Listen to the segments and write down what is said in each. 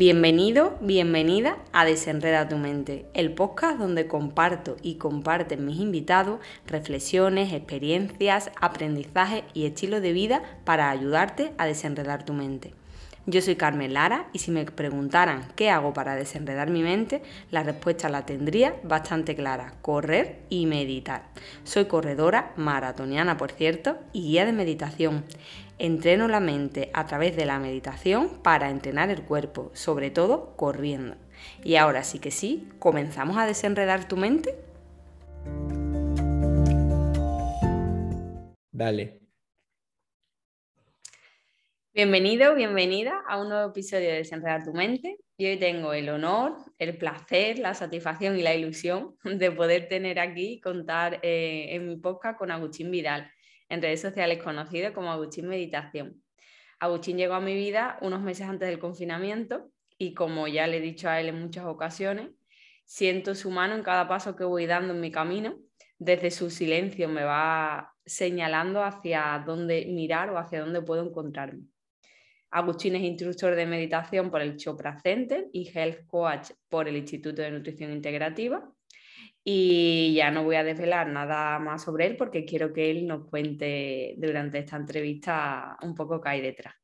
Bienvenido, bienvenida a Desenreda tu mente, el podcast donde comparto y comparten mis invitados reflexiones, experiencias, aprendizaje y estilo de vida para ayudarte a desenredar tu mente. Yo soy Carmen Lara y si me preguntaran qué hago para desenredar mi mente, la respuesta la tendría bastante clara, correr y meditar. Soy corredora, maratoniana por cierto, y guía de meditación. Entreno la mente a través de la meditación para entrenar el cuerpo, sobre todo corriendo. Y ahora sí que sí, ¿comenzamos a desenredar tu mente? Dale. Bienvenido, bienvenida a un nuevo episodio de Desenredar tu mente. Y hoy tengo el honor, el placer, la satisfacción y la ilusión de poder tener aquí y contar eh, en mi podcast con Agustín Vidal en redes sociales conocido como Agustín Meditación. Agustín llegó a mi vida unos meses antes del confinamiento y como ya le he dicho a él en muchas ocasiones, siento su mano en cada paso que voy dando en mi camino. Desde su silencio me va señalando hacia dónde mirar o hacia dónde puedo encontrarme. Agustín es instructor de meditación por el Chopra Center y Health Coach por el Instituto de Nutrición Integrativa y ya no voy a desvelar nada más sobre él porque quiero que él nos cuente durante esta entrevista un poco qué hay detrás.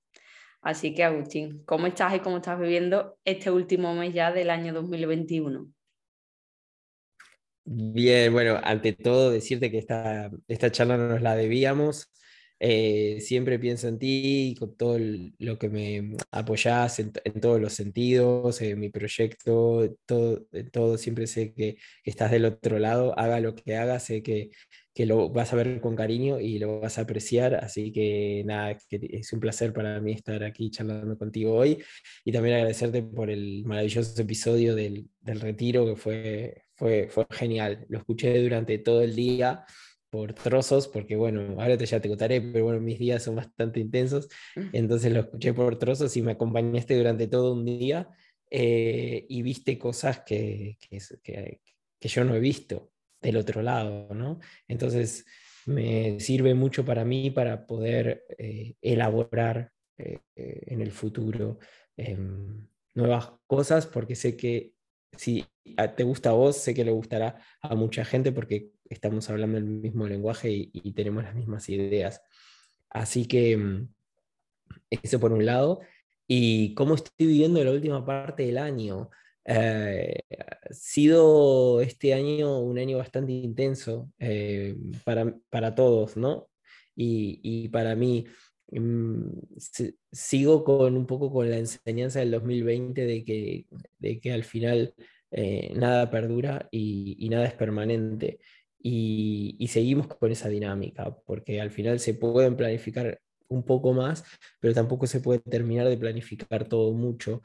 Así que Agustín, ¿cómo estás y cómo estás viviendo este último mes ya del año 2021? Bien, bueno, ante todo decirte que esta, esta charla no nos la debíamos. Eh, siempre pienso en ti, con todo lo que me apoyás en, todos los sentidos, en mi proyecto, todo, todo. Siempre sé que, estás del otro lado, haga lo que haga, sé que, lo vas a ver con cariño y lo vas a apreciar, así que nada, es un placer para mí estar aquí charlando contigo hoy. Y también agradecerte por el maravilloso episodio del, del retiro que fue, fue, fue genial, lo escuché durante todo el día por trozos, porque bueno, ahora te, ya te contaré, pero bueno, mis días son bastante intensos, entonces lo escuché por trozos y me acompañaste durante todo un día eh, y viste cosas que, que, que, yo no he visto del otro lado, ¿no? Entonces me sirve mucho para mí para poder eh, elaborar eh, en el futuro em, nuevas cosas, porque sé que si te gusta a vos, sé que le gustará a mucha gente porque estamos hablando el mismo lenguaje y, tenemos las mismas ideas. Así que mm, eso por un lado. Y cómo estoy viviendo la última parte del año. Eh, ha sido este año un año bastante intenso eh, para, todos, ¿no? Y, para mí, sigo con un poco con la enseñanza del 2020 de que, de que al final eh, nada perdura y, nada es permanente. Y, seguimos con esa dinámica, porque al final se pueden planificar un poco más, pero tampoco se puede terminar de planificar todo mucho.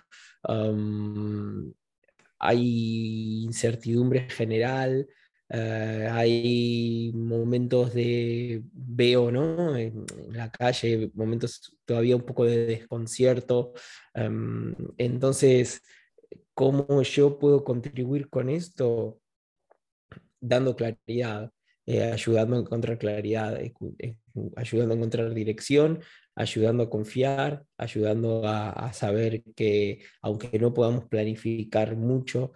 hay incertidumbre general, eh, hay momentos de veo, ¿no? En, la calle, momentos todavía un poco de desconcierto. entonces, ¿cómo yo puedo contribuir con esto? dando claridad, eh, ayudando a encontrar claridad, eh, ayudando a encontrar dirección, ayudando a confiar, ayudando a, saber que aunque no podamos planificar mucho,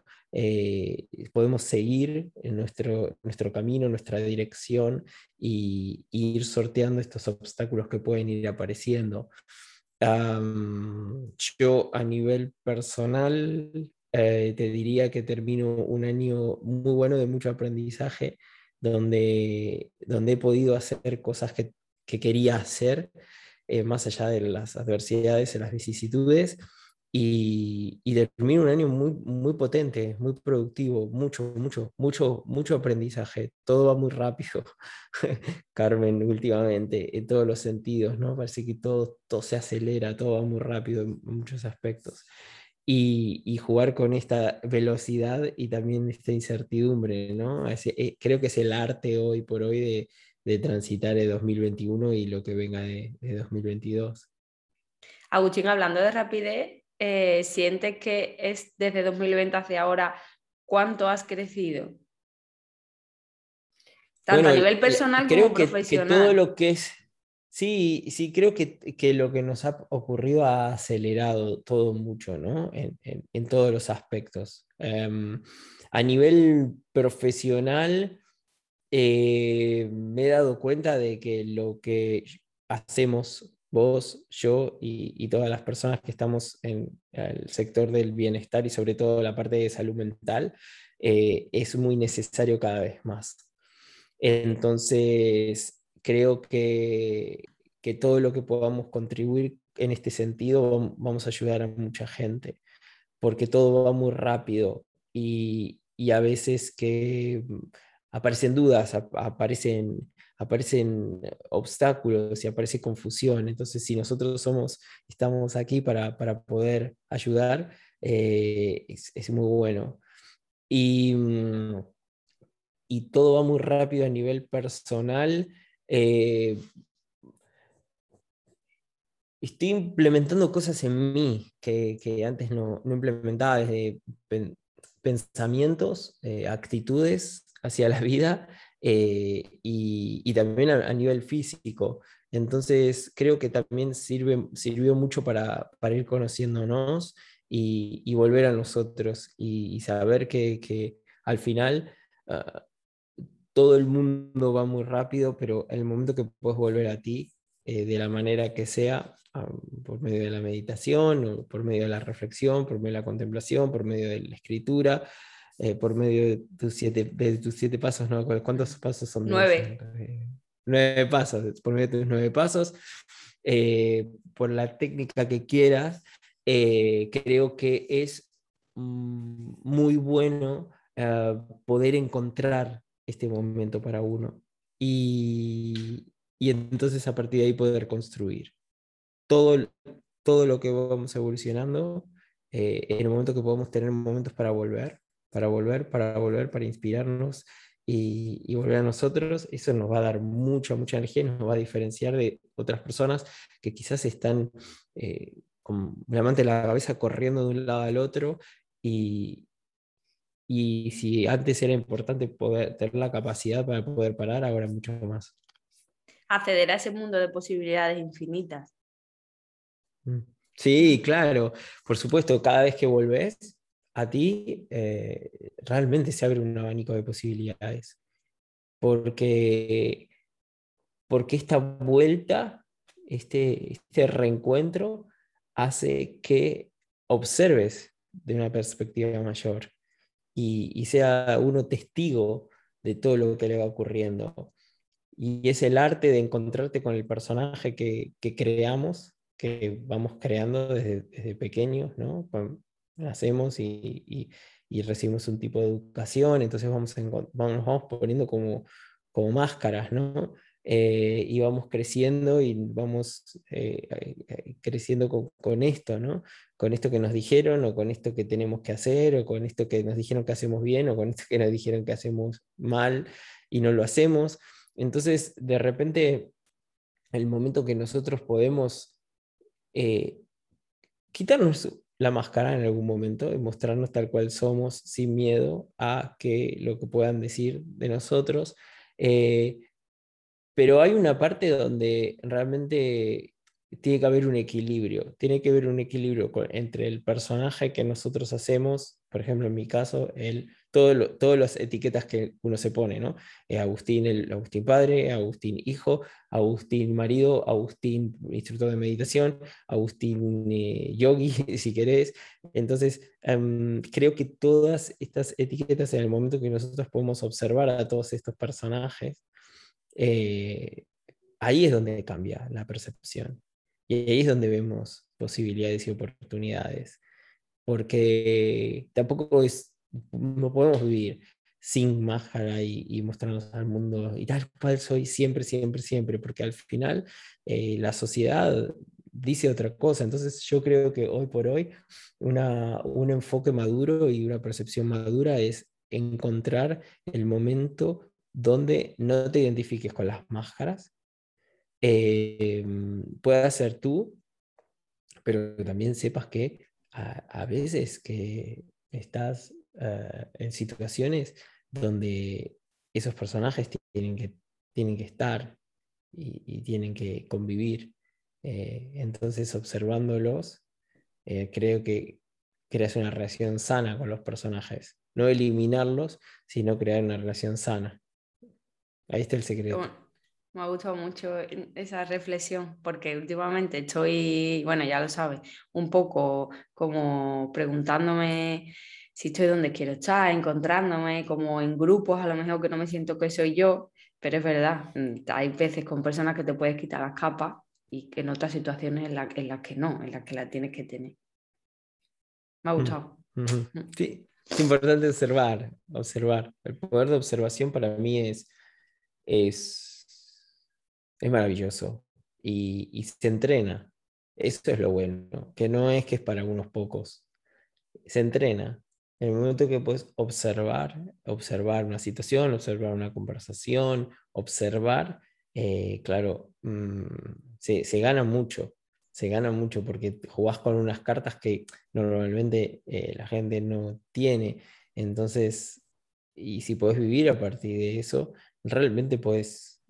podemos seguir en nuestro, nuestro camino, nuestra dirección y, ir sorteando estos obstáculos que pueden ir apareciendo. yo a nivel personal eh, te diría que termino un año muy bueno de mucho aprendizaje, donde, donde he podido hacer cosas que, que quería hacer, eh, más allá de las adversidades y las vicisitudes, y, y, termino un año muy, muy potente, muy productivo, mucho, mucho, mucho, mucho aprendizaje. Todo va muy rápido, Carmen, últimamente, en todos los sentidos, ¿no? Parece que todo, todo se acelera, todo va muy rápido en muchos aspectos y, jugar con esta velocidad y también esta incertidumbre, ¿no? Eh, creo que es el arte hoy por hoy de, transitar el 2021 y lo que venga de, 2022. Agustín, hablando de rapidez, eh, ¿sientes que es desde 2020 hacia ahora cuánto has crecido? Tanto a nivel personal como profesional. Que todo lo que es Sí, sí, creo que, lo que nos ha ocurrido ha acelerado todo mucho, ¿no? En, todos los aspectos. Em, a nivel profesional, eh, me he dado cuenta de que lo que hacemos vos, yo y, todas las personas que estamos en el sector del bienestar y sobre todo la parte de salud mental, eh, es muy necesario cada vez más. Entonces, creo que, que todo lo que podamos contribuir en este sentido vamos a ayudar a mucha gente, porque todo va muy rápido y, y a veces que aparecen dudas, aparecen, aparecen obstáculos y aparece confusión. Entonces, si nosotros somos, estamos aquí para, para poder ayudar, eh, es, es, muy bueno. Y, mm, y todo va muy rápido a nivel personal. Eh, estoy implementando cosas en mí que, antes no, implementaba, desde pensamientos, eh, actitudes hacia la vida eh, y, también a, nivel físico. Entonces creo que también sirve, sirvió mucho para, ir conociéndonos y, volver a nosotros y, saber que, al final ah, todo el mundo va muy rápido, pero el momento que puedes volver a ti, eh, de la manera que sea, por medio de la meditación, o por medio de la reflexión, por medio de la contemplación, por medio de la escritura, eh, por medio de tus siete, de tus siete pasos, ¿no? ¿Cuántos pasos son? Nueve. Nueve pasos, por medio de tus nueve pasos, eh, por la técnica que quieras, creo que es mm, muy bueno poder encontrar este momento para uno. Y, y entonces a partir de ahí poder construir. Todo, todo lo que vamos evolucionando, eh, en el momento que podemos tener momentos para volver, para volver, para volver, para inspirarnos y, volver a nosotros, eso nos va a dar mucha, mucha energía, nos va a diferenciar de otras personas que quizás están eh, con la mente de la cabeza corriendo de un lado al otro y, y si antes era importante poder tener la capacidad para poder parar, ahora mucho más. Acceder a ese mundo de posibilidades infinitas. Mm. Sí, claro, por supuesto, cada vez que volvés a ti, eh, realmente se abre un abanico de posibilidades. Porque, porque esta vuelta, este, este reencuentro, hace que observes de una perspectiva mayor y, sea uno testigo de todo lo que le va ocurriendo. Y es el arte de encontrarte con el personaje que, creamos, que vamos creando desde, pequeños, ¿no? Nacemos y, recibimos un tipo de educación, entonces vamos, vamos, vamos poniendo como, como máscaras, ¿no? Eh, y vamos creciendo y vamos eh, eh, creciendo con, esto, ¿no? Con esto que nos dijeron, o con esto que tenemos que hacer, o con esto que nos dijeron que hacemos bien, o con esto que nos dijeron que hacemos mal y no lo hacemos. Entonces, de repente, el momento que nosotros podemos quitarnos la máscara en algún momento y mostrarnos tal cual somos sin miedo a que lo que puedan decir de nosotros, pero hay una parte donde realmente tiene que haber un equilibrio, tiene que haber un equilibrio entre el personaje que nosotros hacemos, por ejemplo, en mi caso, el, todo todas las etiquetas que uno se pone, ¿no? Eh, Agustín, el Agustín padre, Agustín hijo, Agustín marido, Agustín instructor de meditación, Agustín eh, yogi, si querés. Entonces, em, creo que todas estas etiquetas en el momento que nosotros podemos observar a todos estos personajes, eh, ahí es donde cambia la percepción. Y ahí es donde vemos posibilidades y oportunidades. Porque tampoco es, no podemos vivir sin máscara y, mostrarnos al mundo y tal cual soy siempre, siempre, siempre, porque al final eh, la sociedad dice otra cosa. Entonces yo creo que hoy por hoy una, un enfoque maduro y una percepción madura es encontrar el momento donde no te identifiques con las máscaras, eh, puedas ser tú, pero también sepas que a, veces que estás eh, en situaciones donde esos personajes tienen que, tienen que estar y, tienen que convivir. Eh, entonces, observándolos, eh, creo que creas una relación sana con los personajes. No eliminarlos, sino crear una relación sana. Ahí está el secreto. Me ha gustado mucho esa reflexión porque últimamente estoy, bueno, ya lo sabes, un poco como preguntándome si estoy donde quiero estar, encontrándome como en grupos, a lo mejor que no me siento que soy yo, pero es verdad, mm, hay veces con personas que te puedes quitar las capas y que en otras situaciones en, en las que no, en las que las tienes que tener. Me ha mm, gustado. Mm. Sí, es importante observar, observar. El poder de observación para mí es, es, es maravilloso y, y se entrena. Eso es lo bueno, que no es que es para unos pocos. Se entrena. En el momento que puedes observar, observar una situación, observar una conversación, observar, eh, claro, mm, se, gana mucho, se gana mucho porque jugás con unas cartas que normalmente eh, la gente no tiene. Entonces, y si puedes vivir a partir de eso, realmente puedes,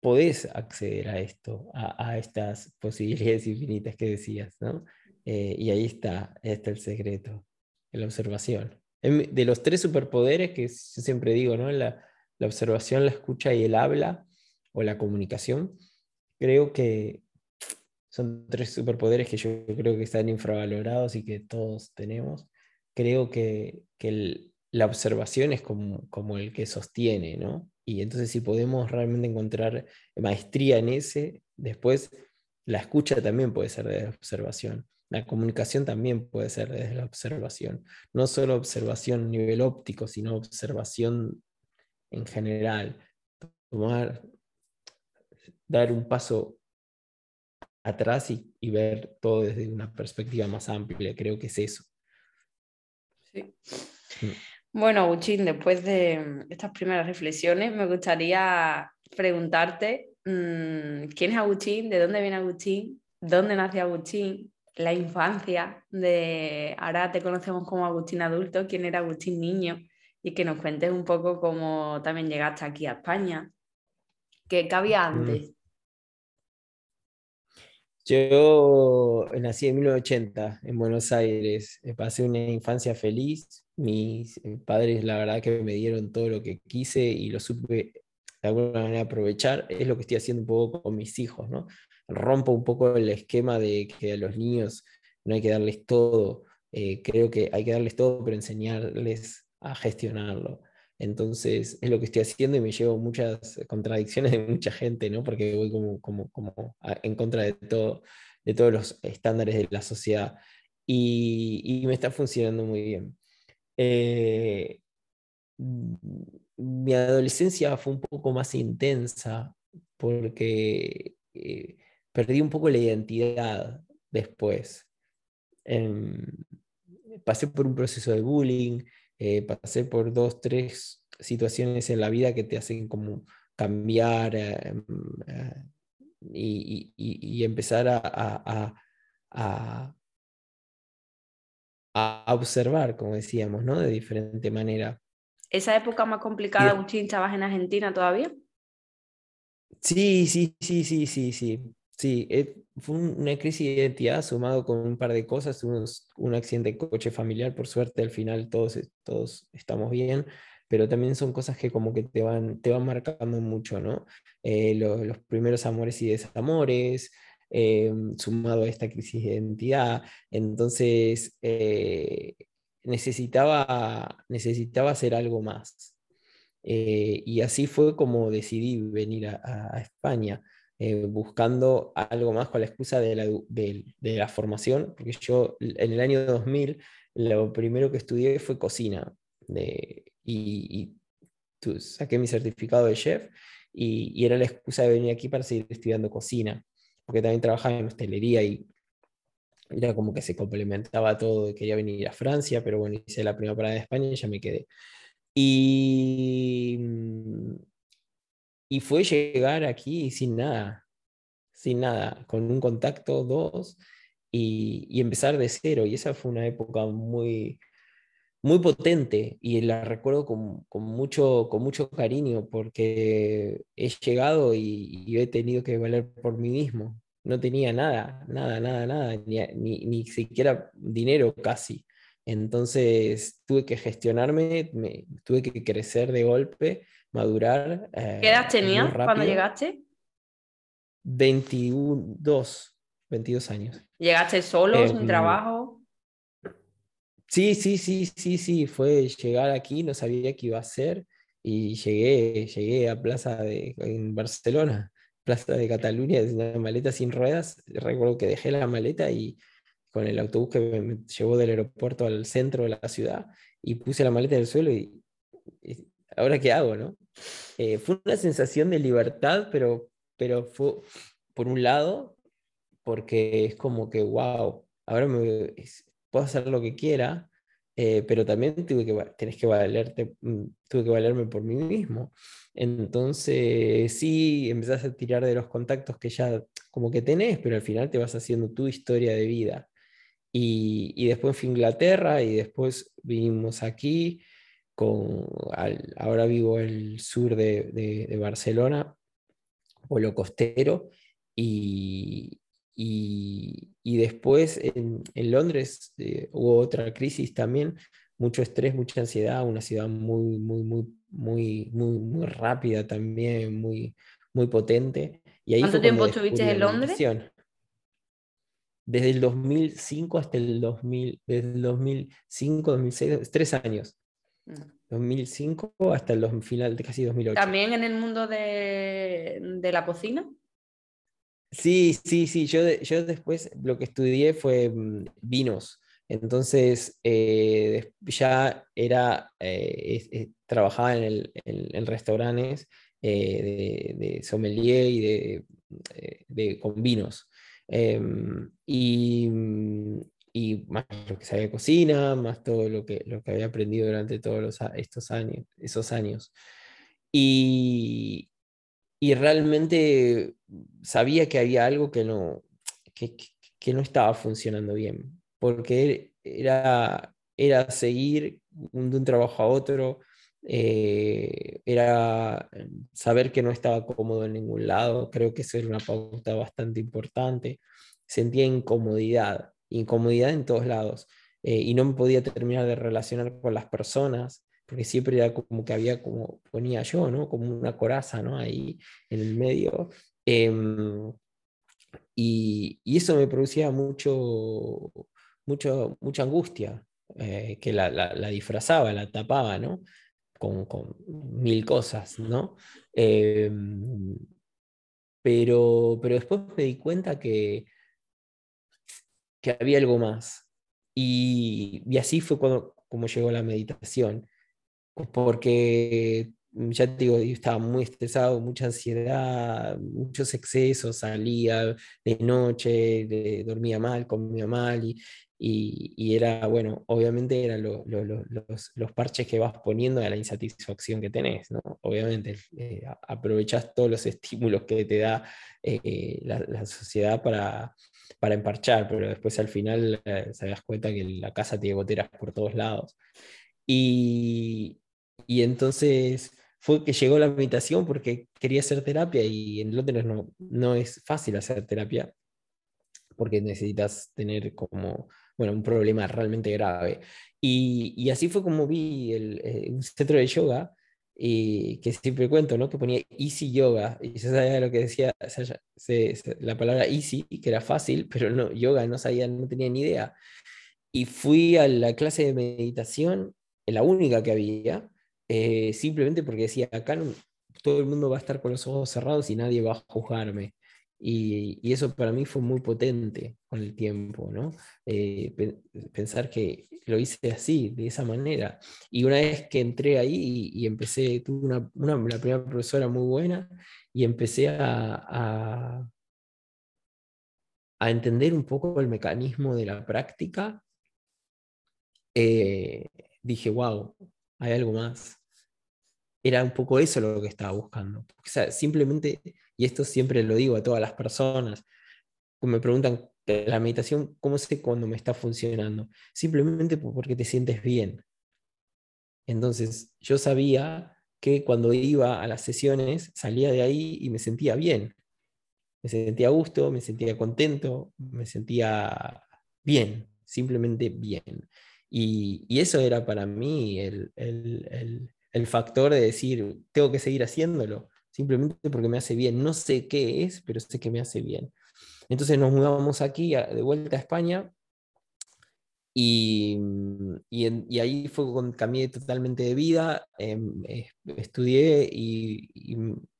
podés acceder a esto, a, estas posibilidades infinitas que decías, ¿no? Eh, y ahí está, está el secreto, la observación. De los tres superpoderes que siempre digo, ¿no? La, la observación, la escucha y el habla o la comunicación, creo que son tres superpoderes que yo creo que están infravalorados y que todos tenemos. Creo que, que la observación es como, como el que sostiene, ¿no? Y entonces si podemos realmente encontrar maestría en ese, después la escucha también puede ser de observación. La comunicación también puede ser desde la observación. No solo observación a nivel óptico, sino observación en general. Tomar, dar un paso atrás y, ver todo desde una perspectiva más amplia. Creo que es eso. Sí. Mm. Bueno, Agustín, después de estas primeras reflexiones, me gustaría preguntarte mm, quién es Agustín, de dónde viene Agustín, dónde nació Agustín, la infancia de, ahora te conocemos como Agustín adulto, quién era Agustín niño y que nos cuentes un poco cómo también llegaste aquí a España. ¿Qué, había mm. antes? Yo nací en 1980 en Buenos Aires, eh, pasé una infancia feliz, mis eh, padres la verdad que me dieron todo lo que quise y lo supe de alguna manera aprovechar, es lo que estoy haciendo un poco con mis hijos, ¿no? Rompo un poco el esquema de que a los niños no hay que darles todo. Eh, creo que hay que darles todo, pero enseñarles a gestionarlo. Entonces es lo que estoy haciendo y me llevo muchas contradicciones de mucha gente, ¿no? Porque voy como, como, como en contra de, todo, de todos los estándares de la sociedad. Y, y me está funcionando muy bien. Eh, mi adolescencia fue un poco más intensa porque eh, perdí un poco la identidad después. Em, pasé por un proceso de bullying, eh, pasé por dos, tres situaciones en la vida que te hacen como cambiar em, eh, y, empezar a, a, observar, como decíamos, ¿no? De diferente manera. ¿Esa época más complicada, Agustín, estabas en Argentina todavía? Sí, sí, sí, sí, sí, sí. Sí, eh, fue una crisis de identidad sumado con un par de cosas, un accidente de coche familiar, por suerte al final todos, todos estamos bien, pero también son cosas que como que te van, te van marcando mucho, ¿no? Eh, los primeros amores y desamores, eh, sumado a esta crisis de identidad, entonces necesitaba, necesitaba hacer algo más. y así fue como decidí venir a España. Eh, buscando algo más con la excusa de la, de, la, formación, porque yo en el año 2000 lo primero que estudié fue cocina de, y, saqué mi certificado de chef y, era la excusa de venir aquí para seguir estudiando cocina, porque también trabajaba en hostelería y era como que se complementaba todo, quería venir a Francia, pero bueno, hice la primera parada de España y ya me quedé. Y mm, y fue llegar aquí sin nada, sin nada, con un contacto, dos, y, y, empezar de cero. Y esa fue una época muy, muy potente y la recuerdo con, con, mucho, con mucho cariño porque he llegado y, y, he tenido que valer por mí mismo. No tenía nada, nada, nada, nada, ni, ni, ni siquiera dinero casi. Entonces tuve que gestionarme, me, tuve que crecer de golpe, madurar. Eh, ¿Qué edad tenías cuando llegaste? 22, 22 años. ¿Llegaste solo, sin em, trabajo? Sí, sí, sí, sí, sí, fue llegar aquí, no sabía qué iba a hacer y llegué, llegué a Plaza de, en Barcelona, Plaza de Cataluña, una maleta sin ruedas. Recuerdo que dejé la maleta y con el autobús que me llevó del aeropuerto al centro de la ciudad y puse la maleta en el suelo y, ahora qué hago, ¿no? Eh, fue una sensación de libertad, pero, pero fue, por un lado, porque es como que, wow, ahora me, puedo hacer lo que quiera, eh, pero también tuve que, tenés que valerte, mm, tuve que valerme por mí mismo. Entonces, sí, empezás a tirar de los contactos que ya como que tenés, pero al final te vas haciendo tu historia de vida. Y, y después fui Inglaterra y después vinimos aquí, con, ahora vivo en el sur de, de, de Barcelona, pueblo costero, y, y, y después en, en Londres eh, hubo otra crisis también, mucho estrés, mucha ansiedad, una ciudad muy, muy, muy, muy, muy, muy rápida también, muy, muy potente. Y ahí ¿Cuánto tiempo estuviste en Londres? Desde el 2005 hasta el 2000, desde el 2005, 2006, tres años. 2005 mm. hasta el final de casi 2008. ¿También en el mundo de, de la cocina? Sí, sí, sí. Yo, yo después lo que estudié fue mm, vinos. Entonces eh, ya era, eh, trabajaba en, el, en, restaurantes eh, de, sommelier y de, de con vinos. Em, y, mm, y, más lo que sabía de cocina, más todo lo que, lo que había aprendido durante todos los, estos años, esos años. Y, y realmente sabía que había algo que no, que, que no estaba funcionando bien, porque era, era seguir de un trabajo a otro, eh, era saber que no estaba cómodo en ningún lado, creo que eso era una pauta bastante importante, sentía incomodidad, incomodidad en todos lados, eh, y no me podía terminar de relacionar con las personas, porque siempre era como que había, como ponía yo, ¿no? Como una coraza, ¿no? Ahí en el medio. Em, y, y, eso me producía mucho, mucho mucha angustia, eh, que la, la, disfrazaba, la tapaba, ¿no? Con, con mil cosas, ¿no? Em, pero, pero después me di cuenta que, que había algo más. Y, y así fue cuando, como llegó la meditación porque mm, ya te digo, yo estaba muy estresado, mucha ansiedad, muchos excesos, salía de noche, dormía mal, comía mal y, y, era, bueno, obviamente eran los, los, parches que vas poniendo a la insatisfacción que tenés, ¿no? Obviamente eh, todos los estímulos que te da eh, la, sociedad para, para emparchar, pero después al final eh, se das cuenta que la casa tiene goteras por todos lados. Y, y entonces fue que llegó la meditación porque quería hacer terapia y en Londres no, no es fácil hacer terapia porque necesitas tener como, bueno, un problema realmente grave. Y, y así fue como vi el, eh, un centro de yoga y que siempre cuento, ¿no? Que ponía easy yoga y yo sabía lo que decía la palabra easy, que era fácil, pero no, yoga no sabía, no tenía ni idea. Y fui a la clase de meditación, la única que había, eh, simplemente porque decía, acá todo el mundo va a estar con los ojos cerrados y nadie va a juzgarme. Y, eso para mí fue muy potente con el tiempo, ¿no? Eh, pensar que lo hice así, de esa manera. Y una vez que entré ahí y, empecé, tuve una, una, primera profesora muy buena y empecé a, a, a entender un poco el mecanismo de la práctica, eh, dije, wow, hay algo más. Era un poco eso lo que estaba buscando. O sea, simplemente, y esto siempre lo digo a todas las personas, que me preguntan la meditación, ¿cómo sé cuándo me está funcionando? Simplemente porque te sientes bien. Entonces yo sabía que cuando iba a las sesiones salía de ahí y me sentía bien. Me sentía a gusto, me sentía contento, me sentía bien, simplemente bien. Y, eso era para mí el, el factor de decir, tengo que seguir haciéndolo, simplemente porque me hace bien. No sé qué es, pero sé que me hace bien. Entonces nos mudamos aquí de vuelta a España y, y, ahí fue cuando cambié totalmente de vida, em, estudié y,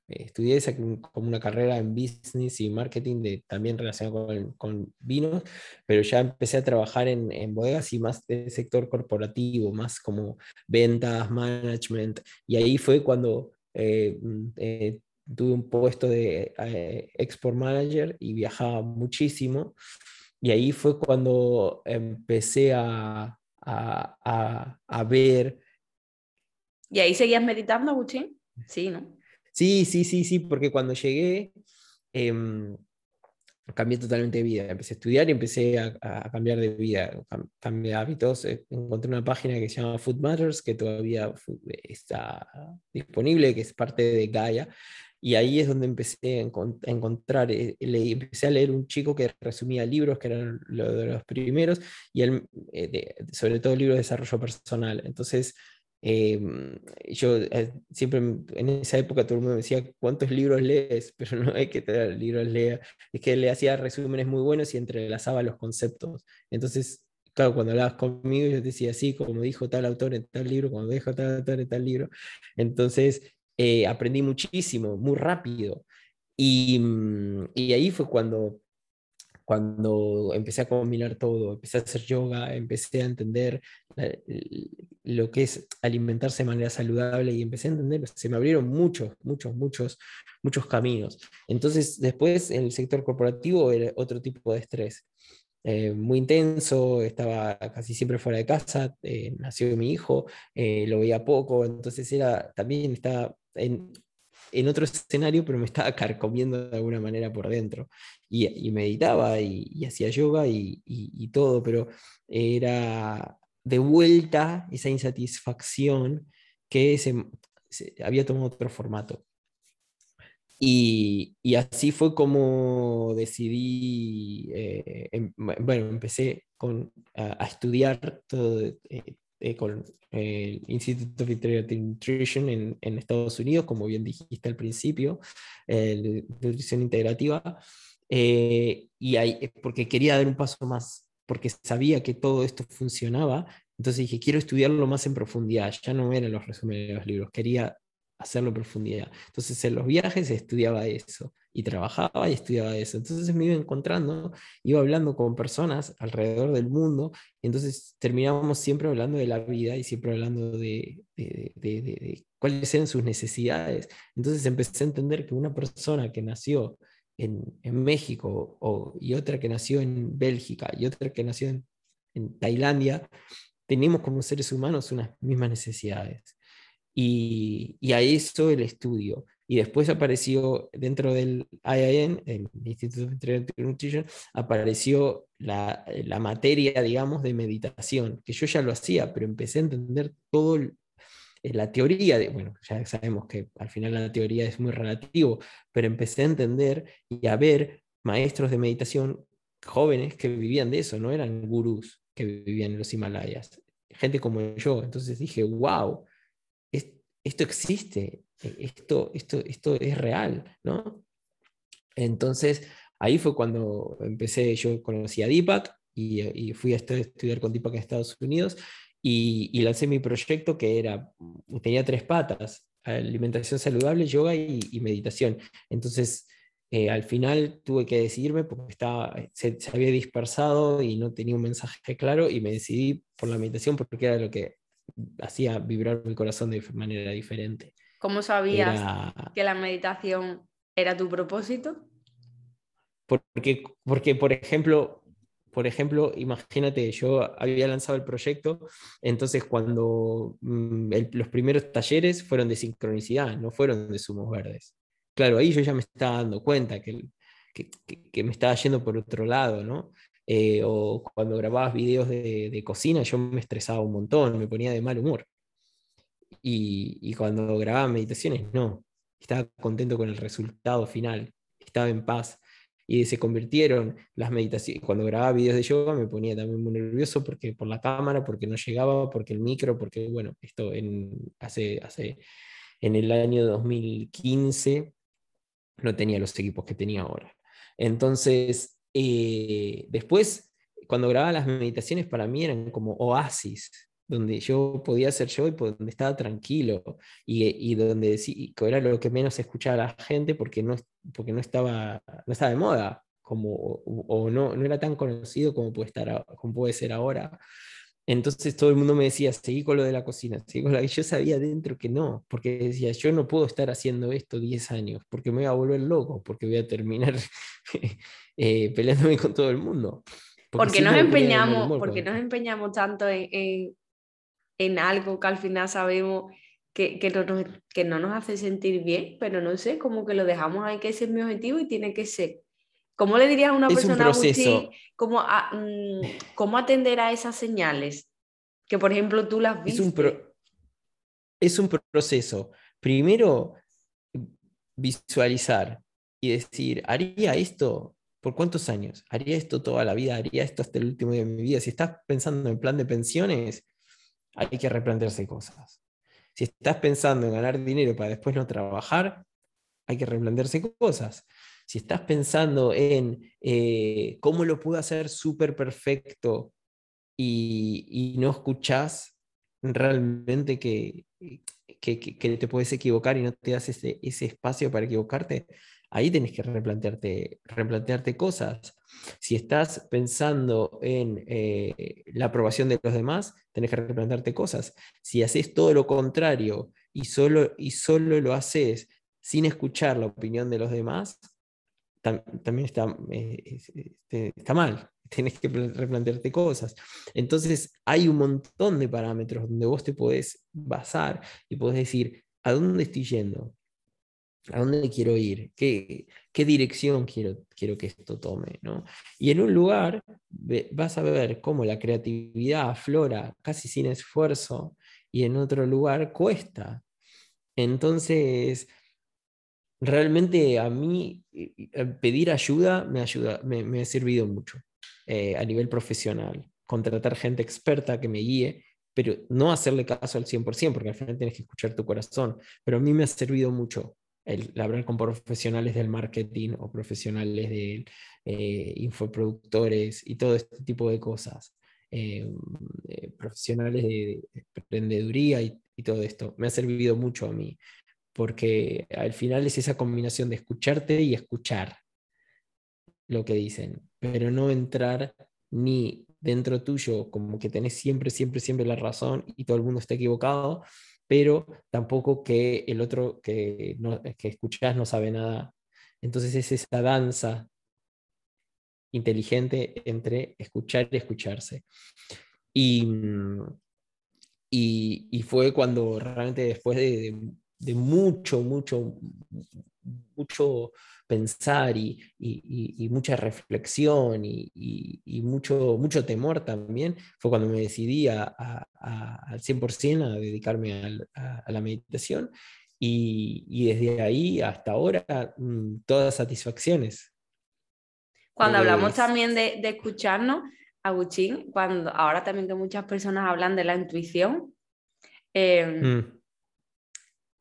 estudié esa, como una carrera en business y marketing de, también relacionado con, con, vinos, pero ya empecé a trabajar en, en, bodegas y más del sector corporativo, más como ventas, management, y ahí fue cuando mm, tuve un puesto de eh, export manager y viajaba muchísimo, y ahí fue cuando empecé a, a, a ver. ¿Y ahí seguías meditando, Agustín? Sí, ¿no? Sí, sí, sí, sí, porque cuando llegué em, cambié totalmente de vida. Empecé a estudiar y empecé a, cambiar de vida, cambié hábitos. Eh, encontré una página que se llama Food Matters, que todavía está disponible, que es parte de Gaia. Y ahí es donde empecé a, encontrar, eh, empecé a leer un chico que resumía libros, que eran lo de los primeros, y él, eh, sobre todo libros de desarrollo personal. Entonces, Em, yo eh, siempre en esa época todo el mundo me decía, ¿cuántos libros lees? Pero no hay que tener libros lea. Es que le hacía resúmenes muy buenos y entrelazaba los conceptos. Entonces, claro, cuando hablabas conmigo, yo te decía, sí, como dijo tal autor en tal libro, como dijo tal autor en tal libro. Entonces, eh, aprendí muchísimo, muy rápido. Y, mm, y ahí fue cuando cuando empecé a combinar todo, empecé a hacer yoga, empecé a entender lo que es alimentarse de manera saludable y empecé a entender, se me abrieron muchos, muchos, muchos, muchos caminos. Entonces, después en el sector corporativo era otro tipo de estrés. Eh, muy intenso, estaba casi siempre fuera de casa, eh, nació mi hijo, eh, lo veía poco, entonces era, también estaba en, en otro escenario, pero me estaba carcomiendo de alguna manera por dentro. Y, meditaba y, hacía yoga y, todo, pero era de vuelta esa insatisfacción que se, había tomado otro formato. Y, así fue como decidí, eh, em, bueno, empecé con, a, estudiar todo, eh, eh, con el Institute of Integrative Nutrition en, en, Estados Unidos, como bien dijiste al principio, de nutrición integrativa, eh, y ahí, porque quería dar un paso más, porque sabía que todo esto funcionaba, entonces dije, quiero estudiarlo más en profundidad, ya no eran los resúmenes de los libros, quería hacerlo en profundidad. Entonces en los viajes estudiaba eso y trabajaba y estudiaba eso. Entonces me iba encontrando, iba hablando con personas alrededor del mundo, y entonces terminábamos siempre hablando de la vida y siempre hablando de, de, de, cuáles eran sus necesidades. Entonces empecé a entender que una persona que nació en, en México o, y otra que nació en Bélgica y otra que nació en, en Tailandia, tenemos como seres humanos unas mismas necesidades. Y, y a eso el estudio. Y después apareció dentro del IIN, el Instituto de Nutrition, apareció la, la, materia, digamos, de meditación, que yo ya lo hacía, pero empecé a entender todo eh, la teoría, de, bueno, ya sabemos que al final la teoría es muy relativo, pero empecé a entender y a ver maestros de meditación jóvenes que vivían de eso, no eran gurús que vivían en los Himalayas, gente como yo. Entonces dije, wow, esto existe, e, esto, esto, esto es real, ¿no? Entonces, ahí fue cuando empecé, yo conocí a Deepak y, fui a estudiar con Deepak en Estados Unidos y, lancé mi proyecto que era, tenía tres patas, alimentación saludable, yoga y, meditación. Entonces, eh, al final tuve que decidirme porque estaba, se, se, había dispersado y no tenía un mensaje claro y me decidí por la meditación porque era lo que hacía vibrar mi corazón de manera diferente. ¿Cómo sabías que la meditación era tu propósito? Porque, porque por ejemplo, por ejemplo, imagínate, yo había lanzado el proyecto, entonces cuando mm, los primeros talleres fueron de sincronicidad, no fueron de sumos verdes. Claro, ahí yo ya me estaba dando cuenta que, que, que me estaba yendo por otro lado, ¿no? Eh, o cuando grababas videos de, cocina, yo me estresaba un montón, me ponía de mal humor. Y, cuando grababa meditaciones, no. Estaba contento con el resultado final, estaba en paz. Y se convirtieron las meditaciones. Cuando grababa videos de yoga me ponía también muy nervioso porque por la cámara, porque no llegaba, porque el micro, porque, bueno, esto en, hace, hace, en el año 2015 no tenía los equipos que tenía ahora. Entonces, eh, después, cuando grababa las meditaciones, para mí eran como oasis, donde yo podía ser yo y donde estaba tranquilo y, y donde era lo que menos escuchaba la gente porque no, porque no, estaba, no estaba de moda como, o, no, no era tan conocido como puede, estar, como puede ser ahora. Entonces todo el mundo me decía, seguí con lo de la cocina, seguí con la... Y yo sabía dentro que no, porque decía, yo no puedo estar haciendo esto 10 años, porque me voy a volver loco, porque voy a terminar eh, peleándome con todo el mundo. Porque, nos empeñamos, porque nos empeñamos tanto en, en, algo que al final sabemos que, que, no nos, que no nos hace sentir bien, pero no sé, como que lo dejamos ahí, que ese es mi objetivo y tiene que ser. ¿Cómo le dirías a una persona un cómo, mm, cómo atender a esas señales? Que por ejemplo tú las viste. Es un, es un proceso. Primero, visualizar y decir, haría esto por cuántos años, haría esto toda la vida, haría esto hasta el último día de mi vida. Si estás pensando en plan de pensiones, hay que replantearse cosas. Si estás pensando en ganar dinero para después no trabajar, hay que replantearse cosas si estás pensando en eh, cómo lo puedo hacer súper perfecto y, no escuchás realmente que, que, te puedes equivocar y no te das ese, espacio para equivocarte, ahí tenés que replantearte, replantearte cosas. Si estás pensando en eh, la aprobación de los demás, tenés que replantearte cosas. Si haces todo lo contrario y solo, y solo lo haces sin escuchar la opinión de los demás, también está, eh, este, está mal, tienes que replantearte cosas. Entonces hay un montón de parámetros donde vos te podés basar y podés decir, ¿a dónde estoy yendo? ¿A dónde quiero ir? ¿Qué, qué dirección quiero, quiero que esto tome? ¿no? Y en un lugar vas a ver cómo la creatividad aflora casi sin esfuerzo y en otro lugar cuesta. Entonces, realmente a mí eh, pedir ayuda me, ha servido mucho eh, a nivel profesional. Contratar gente experta que me guíe, pero no hacerle caso al 100%, porque al final tienes que escuchar tu corazón. Pero a mí me ha servido mucho el hablar con profesionales del marketing o profesionales de eh, infoproductores y todo este tipo de cosas. profesionales de, emprendeduría y, y, todo esto. Me ha servido mucho a mí porque al final es esa combinación de escucharte y escuchar lo que dicen, pero no entrar ni dentro tuyo como que tenés siempre, siempre, siempre la razón y todo el mundo está equivocado, pero tampoco que el otro que, no, que escuchás no sabe nada. Entonces es esa danza inteligente entre escuchar y escucharse. Y, y, fue cuando realmente después de de mucho, mucho, mucho pensar y, mucha reflexión y, mucho, mucho temor también, fue cuando me decidí a, al 100% a dedicarme a, la meditación. Y, desde ahí hasta ahora mm, todas satisfacciones. Cuando hablamos también de, escucharnos, Agustín, cuando ahora también que muchas personas hablan de la intuición, em, mm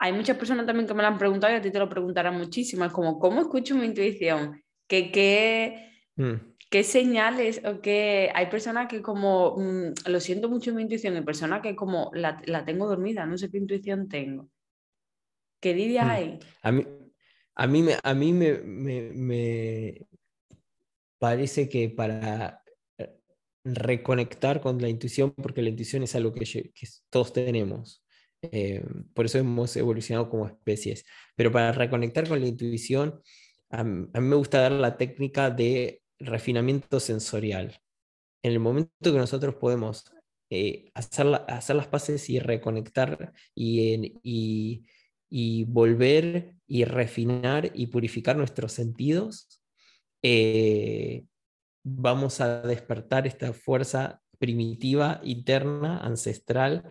hay muchas personas también que me lo han preguntado y a ti te lo preguntarán muchísimo. Es como, ¿cómo escucho mi intuición? ¿Qué, qué, mm. qué señales o qué...? Hay personas que como, mm, lo siento mucho mi intuición, y personas que como la, la, tengo dormida, no sé qué intuición tengo. ¿Qué dirías mm. ahí? A mí, a mí, me, a mí me, me parece que para eh, reconectar con la intuición, porque la intuición es algo que, que todos tenemos. Eh, por eso hemos evolucionado como especies. Pero para reconectar con la intuición, a, mí me gusta dar la técnica de refinamiento sensorial. En el momento que nosotros podemos eh, hacer, las paces y reconectar y, y, volver y refinar y purificar nuestros sentidos, eh, vamos a despertar esta fuerza primitiva, interna, ancestral,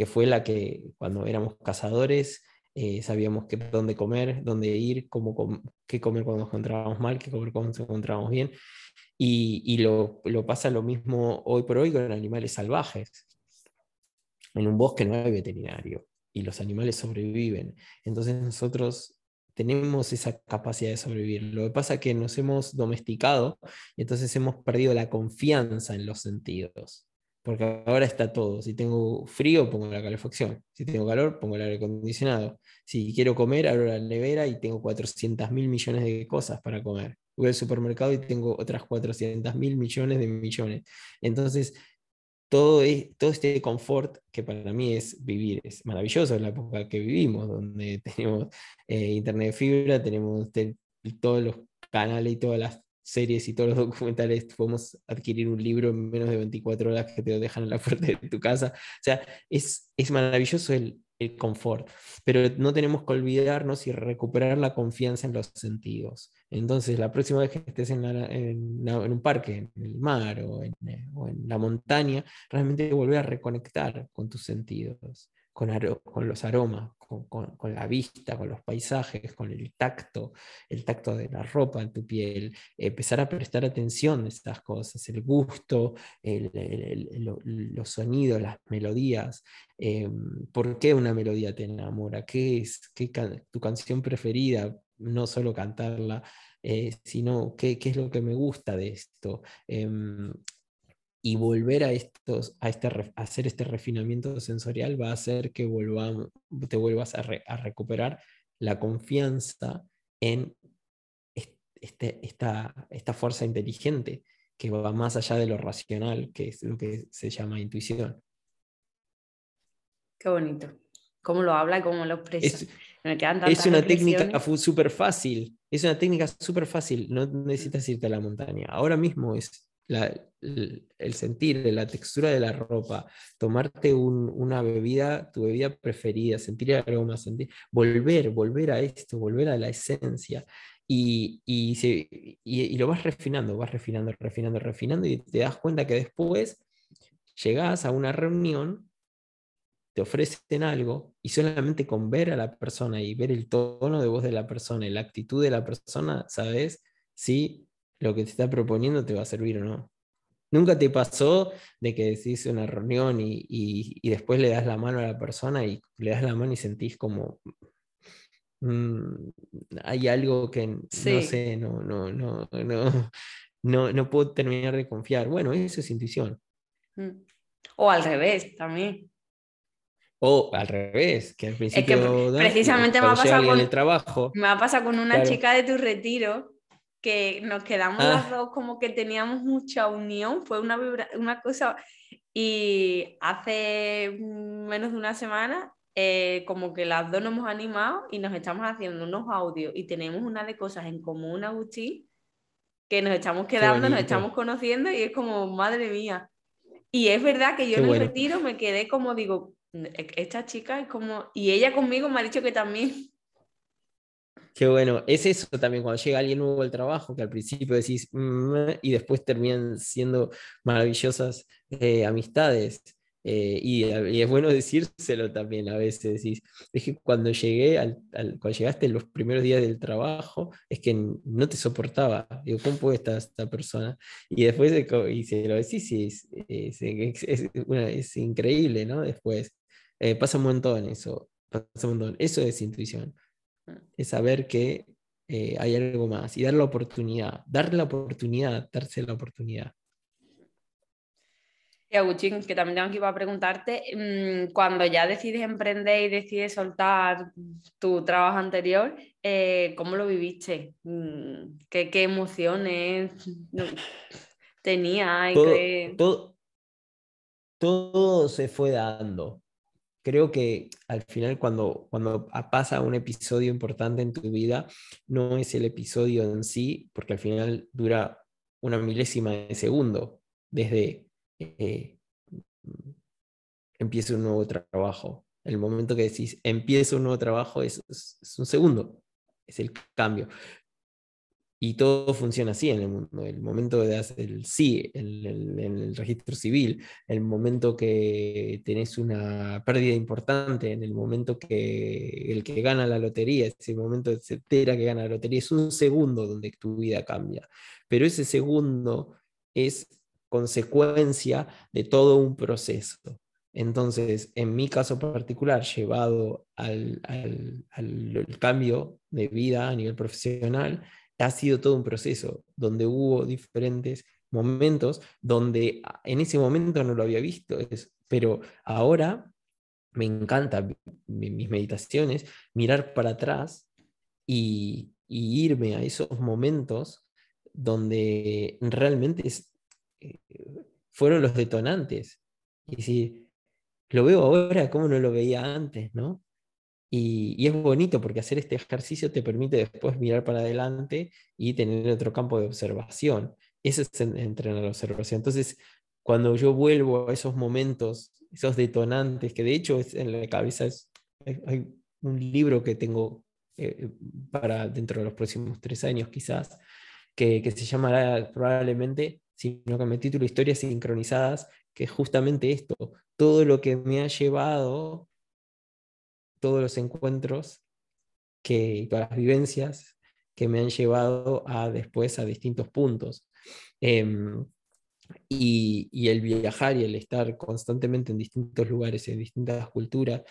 que fue la que cuando éramos cazadores eh, sabíamos que, dónde comer, dónde ir, cómo qué comer cuando nos encontrábamos mal, qué comer cuando nos encontrábamos bien. Y, y lo, lo, pasa lo mismo hoy por hoy con animales salvajes. En un bosque no hay veterinario y los animales sobreviven. Entonces nosotros tenemos esa capacidad de sobrevivir. Lo que pasa es que nos hemos domesticado y entonces hemos perdido la confianza en los sentidos. Porque ahora está todo. Si tengo frío, pongo la calefacción. Si tengo calor, pongo el aire acondicionado. Si quiero comer, abro la nevera y tengo 400 mil millones de cosas para comer. Voy al supermercado y tengo otras 400 mil millones de millones. Entonces, todo, todo este confort que para mí es vivir, es maravilloso en la época que vivimos, donde tenemos eh, internet de fibra, tenemos todos los canales y todas las series y todos los documentales, podemos adquirir un libro en menos de 24 horas que te lo dejan en la puerta de tu casa. O sea, es, es maravilloso el, el confort, pero no tenemos que olvidarnos y recuperar la confianza en los sentidos. Entonces, la próxima vez que estés en, un parque, en el mar o en, o en, la montaña, realmente volver a reconectar con tus sentidos con, los aromas, con, la vista, con los paisajes, con el tacto, el tacto de la ropa en tu piel, empezar a prestar atención a estas cosas, el gusto, los sonidos, las melodías. Eh, ¿Por qué una melodía te enamora? ¿Qué es tu canción preferida? No solo cantarla, eh, sino qué, qué, es lo que me gusta de esto. Em, y volver a, estos, a, este, hacer este refinamiento sensorial va a hacer que volvamos, te vuelvas a, recuperar la confianza en este, esta, esta fuerza inteligente que va más allá de lo racional, que es lo que se llama intuición. Qué bonito. Cómo lo habla y cómo lo expresa. Es, una técnica súper fácil. Es una técnica súper fácil. No necesitas irte a la montaña. Ahora mismo es el, sentir, la textura de la ropa, tomarte una bebida, tu bebida preferida, sentir el aroma, sentir, volver, volver a esto, volver a la esencia. Y, y, lo vas refinando, vas refinando, refinando, refinando y te das cuenta que después llegas a una reunión, te ofrecen algo y solamente con ver a la persona y ver el tono de voz de la persona y la actitud de la persona, sabes si lo que te está proponiendo te va a servir o no. ¿Nunca te pasó de que decís una reunión y, después le das la mano a la persona y le das la mano y sentís como mm, hay algo que no sé, no, no, no, no, no, no puedo terminar de confiar? Bueno, eso es intuición. Mm. O al revés también. O al revés, que al principio. precisamente me ha pasado con el trabajo. Me ha pasado con una chica de tu retiro que nos quedamos las ah. dos como que teníamos mucha unión, fue una, una cosa, y hace menos de una semana eh, como que las dos nos hemos animado y nos estamos haciendo unos audios y tenemos una de cosas en común, Agustín, que nos estamos quedando, nos estamos conociendo y es como, madre mía. Y es verdad que yo en el retiro me quedé como, digo, e-, esta chica es como, y ella conmigo me ha dicho que también Qué bueno, es eso también cuando llega alguien nuevo al trabajo, que al principio decís, mm", y después terminan siendo maravillosas eh, amistades. Eh, y, es bueno decírselo también a veces, decís, es que cuando llegué, al, cuando llegaste los primeros días del trabajo, es que no te soportaba, digo, ¿cómo puede estar esta persona? Y después y se lo decís, es, es, increíble, ¿no? Después, eh, pasa un montón eso, pasa un montón, eso es intuición es saber que eh, hay algo más y dar la oportunidad, darle la oportunidad, darse la oportunidad. Y Agustín, que también tengo aquí para preguntarte, mm, cuando ya decides emprender y decides soltar tu trabajo anterior, eh, ¿cómo lo viviste? Mm, ¿Qué, qué emociones tenía? todo, todo se fue dando creo que al final cuando, cuando pasa un episodio importante en tu vida, no es el episodio en sí, porque al final dura una milésima de segundo desde eh, empieza un nuevo trabajo. El momento que decís empieza un nuevo trabajo es, un segundo, es el cambio. Y todo funciona así en el mundo. El momento de hacer el sí en el, registro civil, el momento que tenés una pérdida importante, en el momento que el que gana la lotería, ese momento entera que gana la lotería, es un segundo donde tu vida cambia. Pero ese segundo es consecuencia de todo un proceso. Entonces, en mi caso particular, llevado al, al, cambio de vida a nivel profesional, ha sido todo un proceso donde hubo diferentes momentos donde en ese momento no lo había visto, pero ahora me encanta mis meditaciones, mirar para atrás y, irme a esos momentos donde realmente eh, fueron los detonantes. Y decir, lo veo ahora como no lo veía antes, ¿no? Y, es bonito porque hacer este ejercicio te permite después mirar para adelante y tener otro campo de observación. Eso es entrenar la observación. Entonces, cuando yo vuelvo a esos momentos, esos detonantes, que de hecho es, en la cabeza es, hay un libro que tengo eh, para dentro de los próximos tres años quizás, que, que se llamará probablemente, si no cambia el título, Historias sincronizadas, que es justamente esto, todo lo que me ha llevado todos los encuentros que, todas las vivencias que me han llevado a después a distintos puntos. Em, y, el viajar y el estar constantemente en distintos lugares, en distintas culturas,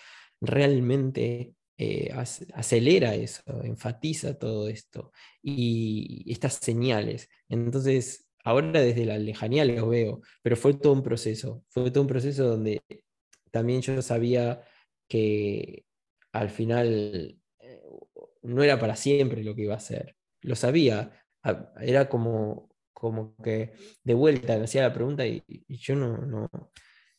realmente eh, acelera eso, enfatiza todo esto y estas señales. Entonces, ahora desde la lejanía lo veo, pero fue todo un proceso, fue todo un proceso donde también yo sabía que al final eh, no era para siempre lo que iba a ser. Lo sabía, era como, como que de vuelta me hacía la pregunta y, yo no, no,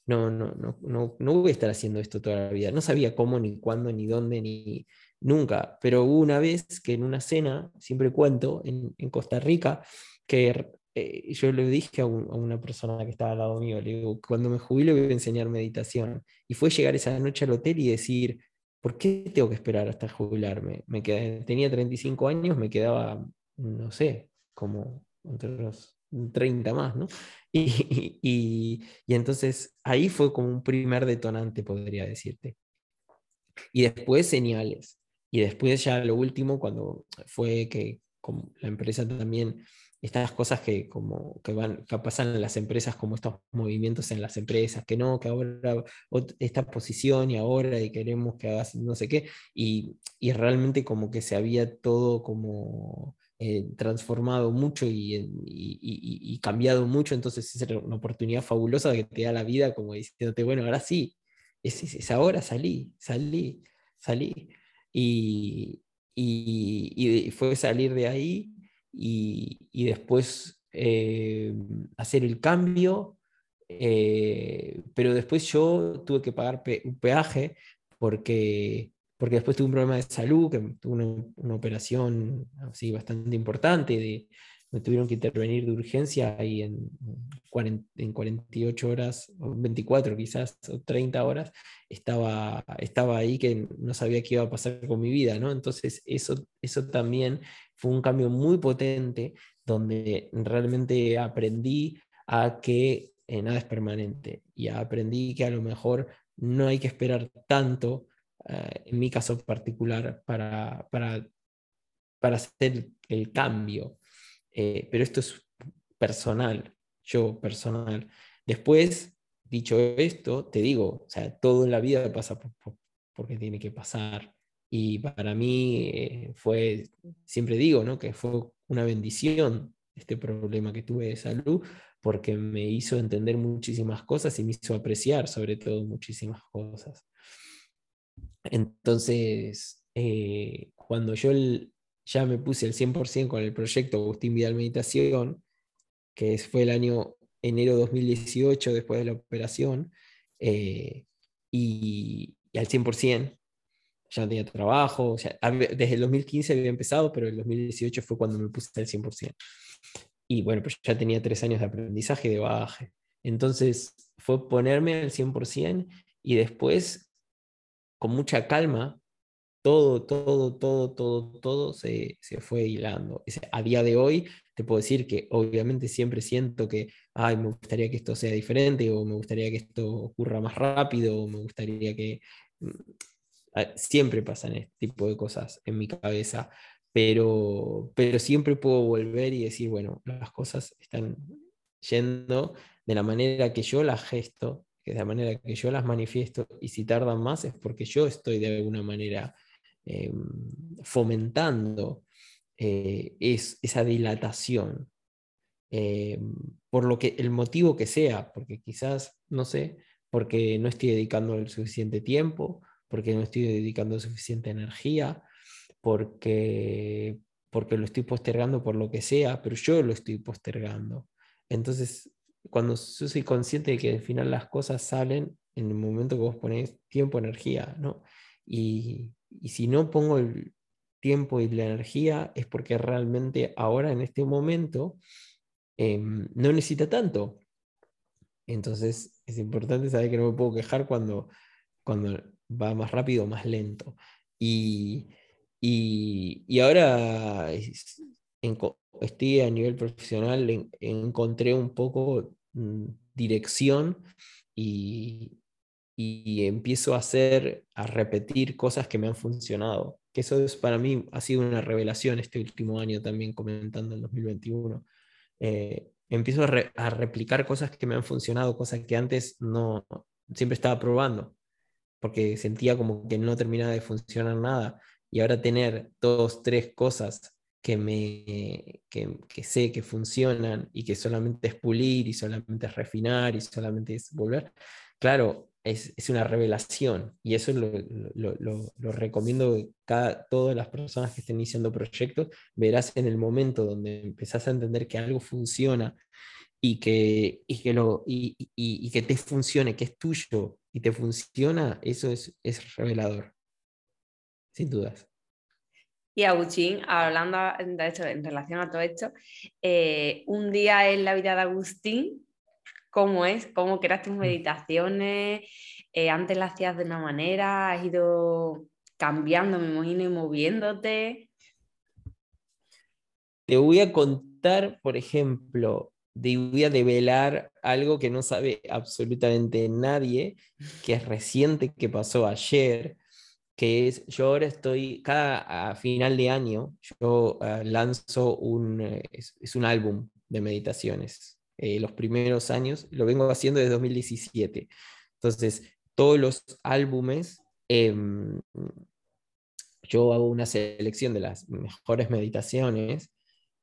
no, no, no, no, voy a estar haciendo esto toda la vida. No sabía cómo, ni cuándo, ni dónde, ni nunca. Pero hubo una vez que en una cena, siempre cuento, en, Costa Rica, que eh, yo le dije a, una persona que estaba al lado mío, le digo, cuando me jubile voy a enseñar meditación. Y fue llegar esa noche al hotel y decir, ¿por qué tengo que esperar hasta jubilarme? Me quedé, tenía 35 años, me quedaba, no sé, como entre los 30 más, ¿no? Y, entonces ahí fue como un primer detonante, podría decirte. Y después señales. Y después ya lo último, cuando fue que la empresa también estas cosas que, como, que, van, que pasan en las empresas, como estos movimientos en las empresas, que no, que ahora esta posición y ahora y queremos que hagas no sé qué, y, y realmente como que se había todo como eh, transformado mucho y, y, y, cambiado mucho, entonces es una oportunidad fabulosa que te da la vida como diciéndote, bueno, ahora sí, es, es, ahora salí, salí, salí. Y, y fue salir de ahí y, después eh, hacer el cambio, eh, pero después yo tuve que pagar un peaje porque, porque después tuve un problema de salud, que tuve una, operación así bastante importante, de, me tuvieron que intervenir de urgencia y en, en 48 horas, o 24 quizás, o 30 horas, estaba, estaba ahí que no sabía qué iba a pasar con mi vida, ¿no? Entonces eso, eso también fue un cambio muy potente donde realmente aprendí a que eh, nada es permanente y aprendí que a lo mejor no hay que esperar tanto, eh, en mi caso particular, para, para, para hacer el cambio. Eh, pero esto es personal, yo personal. Después, dicho esto, te digo, o sea, todo en la vida pasa porque tiene que pasar. Y para mí eh, fue, siempre digo, ¿no? que fue una bendición este problema que tuve de salud, porque me hizo entender muchísimas cosas y me hizo apreciar sobre todo muchísimas cosas. Entonces, eh, cuando yo ya me puse al 100% con el proyecto Agustín Vidal Meditación, que fue el año enero 2018 después de la operación, eh, y, y, al 100%, ya no tenía trabajo, desde el 2015 había empezado, pero el 2018 fue cuando me puse al 100%. Y bueno, pues ya tenía tres años de aprendizaje de bagaje. Entonces fue ponerme al 100% y después, con mucha calma, todo, todo, todo, todo, todo se, se fue hilando. A día de hoy te puedo decir que obviamente siempre siento que, ay, me gustaría que esto sea diferente, o me gustaría que esto ocurra más rápido, o me gustaría que... Mm, siempre pasan este tipo de cosas en mi cabeza, pero, pero siempre puedo volver y decir, bueno, las cosas están yendo de la manera que yo las gesto, de la manera que yo las manifiesto, y si tardan más es porque yo estoy de alguna manera em, fomentando eh, es, esa dilatación. Em, por lo que el motivo que sea, porque quizás, no sé, porque no estoy dedicando el suficiente tiempo, porque no estoy dedicando suficiente energía, porque, porque lo estoy postergando por lo que sea, pero yo lo estoy postergando. Entonces, cuando yo soy consciente de que al final las cosas salen en el momento que vos ponés tiempo, energía, ¿no? Y, si no pongo el tiempo y la energía es porque realmente ahora en este momento em, no necesita tanto. Entonces es importante saber que no me puedo quejar cuando, cuando va más rápido más lento. Y, y, ahora estoy a nivel profesional, encontré un poco mm, dirección y, empiezo a hacer, a repetir cosas que me han funcionado. Que eso es para mí ha sido una revelación este último año también comentando en 2021. Eh, empiezo a, a, replicar cosas que me han funcionado, cosas que antes no siempre estaba probando, porque sentía como que no terminaba de funcionar nada. Y ahora tener dos, tres cosas que, me, que, sé que funcionan y que solamente es pulir y solamente es refinar y solamente es volver, claro, es, una revelación y eso lo, lo, recomiendo a todas las personas que estén iniciando proyectos, verás en el momento donde empezás a entender que algo funciona y que, y que, lo, y, y, que te funcione, que es tuyo y te funciona, eso es, es revelador, sin dudas. Y Agustín, hablando de esto, en relación a todo esto, eh, un día en la vida de Agustín, ¿cómo es? ¿Cómo creas tus mm. meditaciones? Eh, antes las hacías de una manera, has ido cambiando, me imagino, y moviéndote. Te voy a contar, por ejemplo, de, voy a develar algo que no sabe absolutamente nadie, que es reciente, que pasó ayer que es, yo ahora estoy, cada final de año, yo ah, lanzo un, eh, es, un álbum de meditaciones. Eh, los primeros años, lo vengo haciendo desde 2017. Entonces, todos los álbumes, em, yo hago una selección de las mejores meditaciones